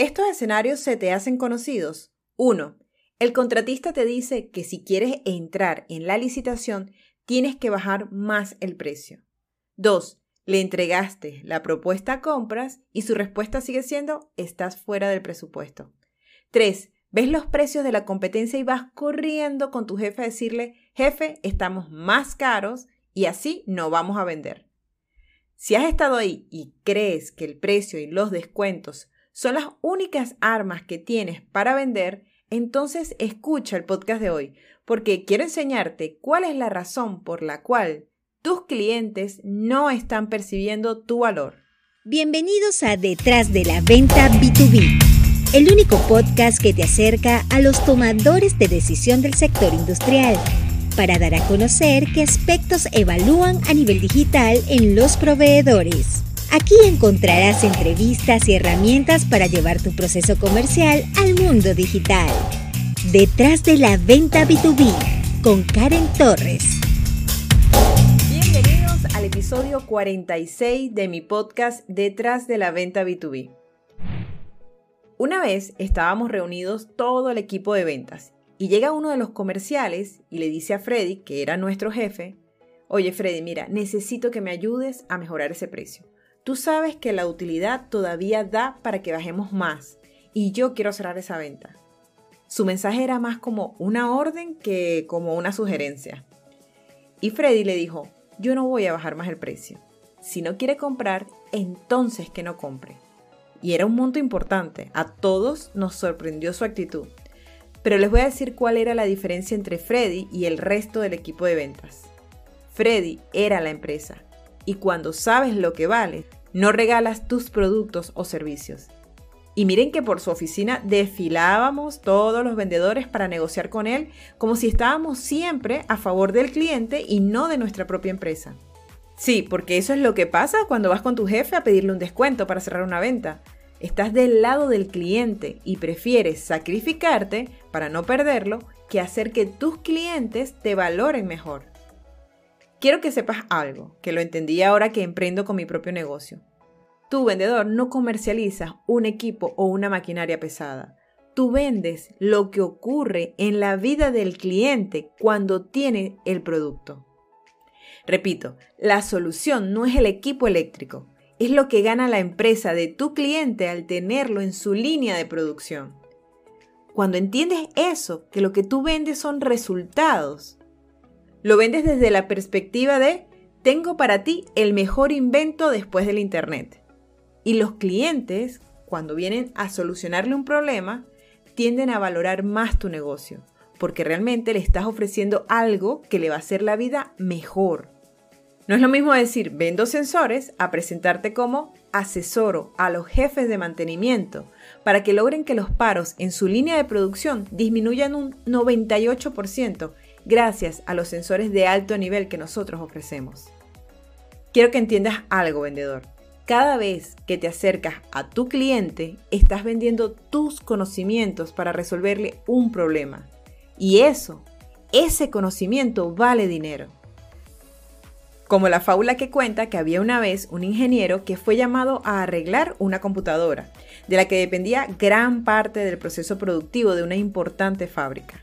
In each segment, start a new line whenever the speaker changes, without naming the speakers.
Estos escenarios se te hacen conocidos. 1. El contratista te dice que si quieres entrar en la licitación, tienes que bajar más el precio. 2. Le entregaste la propuesta a compras y su respuesta sigue siendo estás fuera del presupuesto. 3. Ves los precios de la competencia y vas corriendo con tu jefe a decirle, jefe, estamos más caros y así no vamos a vender. Si has estado ahí y crees que el precio y los descuentos son las únicas armas que tienes para vender, entonces escucha el podcast de hoy, porque quiero enseñarte cuál es la razón por la cual tus clientes no están percibiendo tu valor.
Bienvenidos a Detrás de la Venta B2B, el único podcast que te acerca a los tomadores de decisión del sector industrial para dar a conocer qué aspectos evalúan a nivel digital en los proveedores. Aquí encontrarás entrevistas y herramientas para llevar tu proceso comercial al mundo digital. Detrás de la venta B2B con Karen Torres.
Bienvenidos al episodio 46 de mi podcast Detrás de la venta B2B. Una vez estábamos reunidos todo el equipo de ventas y llega uno de los comerciales y le dice a Freddy, que era nuestro jefe, oye Freddy, mira, necesito que me ayudes a mejorar ese precio. Tú sabes que la utilidad todavía da para que bajemos más y yo quiero cerrar esa venta. Su mensaje era más como una orden que como una sugerencia. Y Freddy le dijo, yo no voy a bajar más el precio. Si no quiere comprar, entonces que no compre. Y era un monto importante. A todos nos sorprendió su actitud. Pero les voy a decir cuál era la diferencia entre Freddy y el resto del equipo de ventas. Freddy era la empresa y cuando sabes lo que vale, no regalas tus productos o servicios. Y miren que por su oficina desfilábamos todos los vendedores para negociar con él como si estábamos siempre a favor del cliente y no de nuestra propia empresa. Sí, porque eso es lo que pasa cuando vas con tu jefe a pedirle un descuento para cerrar una venta. Estás del lado del cliente y prefieres sacrificarte para no perderlo que hacer que tus clientes te valoren mejor. Quiero que sepas algo, que lo entendí ahora que emprendo con mi propio negocio. Tu vendedor no comercializa un equipo o una maquinaria pesada. Tú vendes lo que ocurre en la vida del cliente cuando tiene el producto. Repito, la solución no es el equipo eléctrico, es lo que gana la empresa de tu cliente al tenerlo en su línea de producción. Cuando entiendes eso, que lo que tú vendes son resultados, lo vendes desde la perspectiva de tengo para ti el mejor invento después del Internet. Y los clientes, cuando vienen a solucionarle un problema, tienden a valorar más tu negocio, porque realmente le estás ofreciendo algo que le va a hacer la vida mejor. No es lo mismo decir vendo sensores a presentarte como asesoro a los jefes de mantenimiento para que logren que los paros en su línea de producción disminuyan un 98% gracias a los sensores de alto nivel que nosotros ofrecemos. Quiero que entiendas algo, vendedor. Cada vez que te acercas a tu cliente, estás vendiendo tus conocimientos para resolverle un problema. Y eso, ese conocimiento vale dinero. Como la fábula que cuenta que había una vez un ingeniero que fue llamado a arreglar una computadora, de la que dependía gran parte del proceso productivo de una importante fábrica.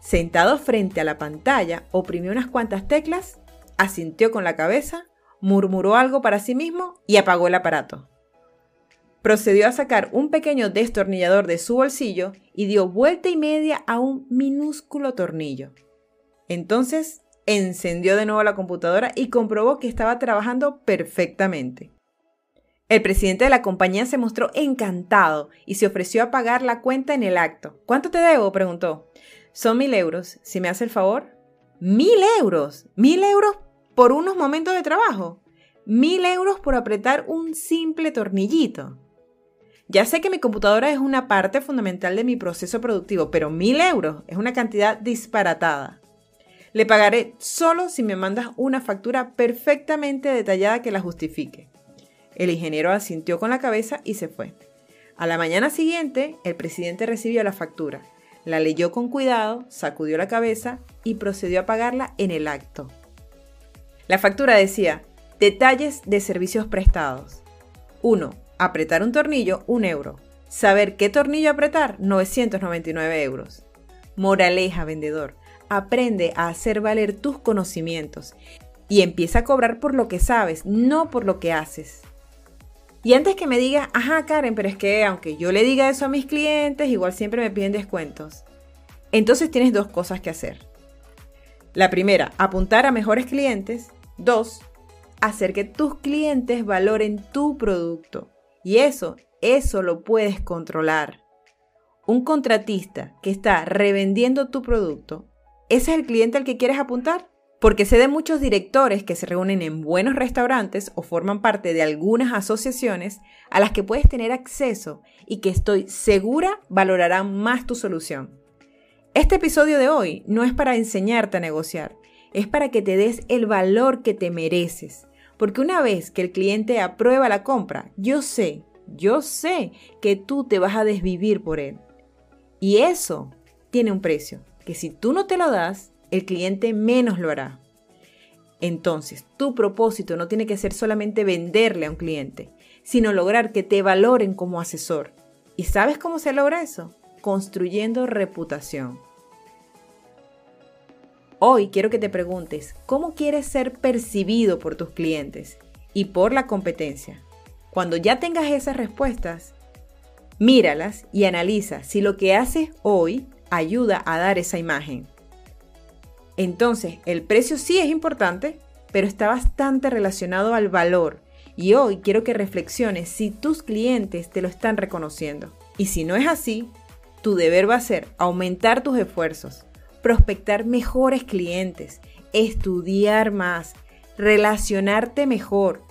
Sentado frente a la pantalla, oprimió unas cuantas teclas, asintió con la cabeza, murmuró algo para sí mismo y apagó el aparato. Procedió a sacar un pequeño destornillador de su bolsillo y dio vuelta y media a un minúsculo tornillo. Entonces encendió de nuevo la computadora y comprobó que estaba trabajando perfectamente. El presidente de la compañía se mostró encantado y se ofreció a pagar la cuenta en el acto. ¿Cuánto te debo? preguntó. Son mil euros. Si me hace el favor. Mil euros. Mil euros por unos momentos de trabajo. Mil euros por apretar un simple tornillito. Ya sé que mi computadora es una parte fundamental de mi proceso productivo, pero mil euros es una cantidad disparatada. Le pagaré solo si me mandas una factura perfectamente detallada que la justifique. El ingeniero asintió con la cabeza y se fue. A la mañana siguiente, el presidente recibió la factura la leyó con cuidado, sacudió la cabeza y procedió a pagarla en el acto. La factura decía, detalles de servicios prestados. 1. apretar un tornillo, un euro. Saber qué tornillo apretar, 999 euros. Moraleja, vendedor. Aprende a hacer valer tus conocimientos y empieza a cobrar por lo que sabes, no por lo que haces. Y antes que me digas, ajá Karen, pero es que aunque yo le diga eso a mis clientes, igual siempre me piden descuentos. Entonces tienes dos cosas que hacer. La primera, apuntar a mejores clientes. Dos, hacer que tus clientes valoren tu producto. Y eso, eso lo puedes controlar. Un contratista que está revendiendo tu producto, ¿ese es el cliente al que quieres apuntar? Porque sé de muchos directores que se reúnen en buenos restaurantes o forman parte de algunas asociaciones a las que puedes tener acceso y que estoy segura valorarán más tu solución. Este episodio de hoy no es para enseñarte a negociar, es para que te des el valor que te mereces. Porque una vez que el cliente aprueba la compra, yo sé, yo sé que tú te vas a desvivir por él. Y eso tiene un precio, que si tú no te lo das, el cliente menos lo hará. Entonces, tu propósito no tiene que ser solamente venderle a un cliente, sino lograr que te valoren como asesor. ¿Y sabes cómo se logra eso? Construyendo reputación. Hoy quiero que te preguntes, ¿cómo quieres ser percibido por tus clientes y por la competencia? Cuando ya tengas esas respuestas, míralas y analiza si lo que haces hoy ayuda a dar esa imagen. Entonces, el precio sí es importante, pero está bastante relacionado al valor. Y hoy quiero que reflexiones si tus clientes te lo están reconociendo. Y si no es así, tu deber va a ser aumentar tus esfuerzos, prospectar mejores clientes, estudiar más, relacionarte mejor,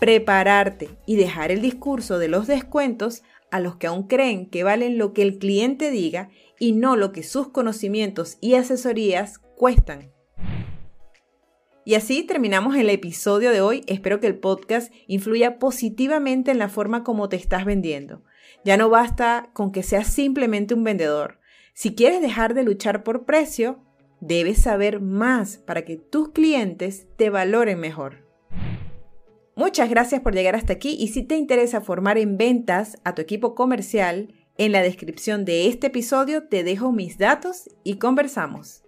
prepararte y dejar el discurso de los descuentos a los que aún creen que valen lo que el cliente diga y no lo que sus conocimientos y asesorías cuestan. Y así terminamos el episodio de hoy. Espero que el podcast influya positivamente en la forma como te estás vendiendo. Ya no basta con que seas simplemente un vendedor. Si quieres dejar de luchar por precio, debes saber más para que tus clientes te valoren mejor. Muchas gracias por llegar hasta aquí y si te interesa formar en ventas a tu equipo comercial, en la descripción de este episodio te dejo mis datos y conversamos.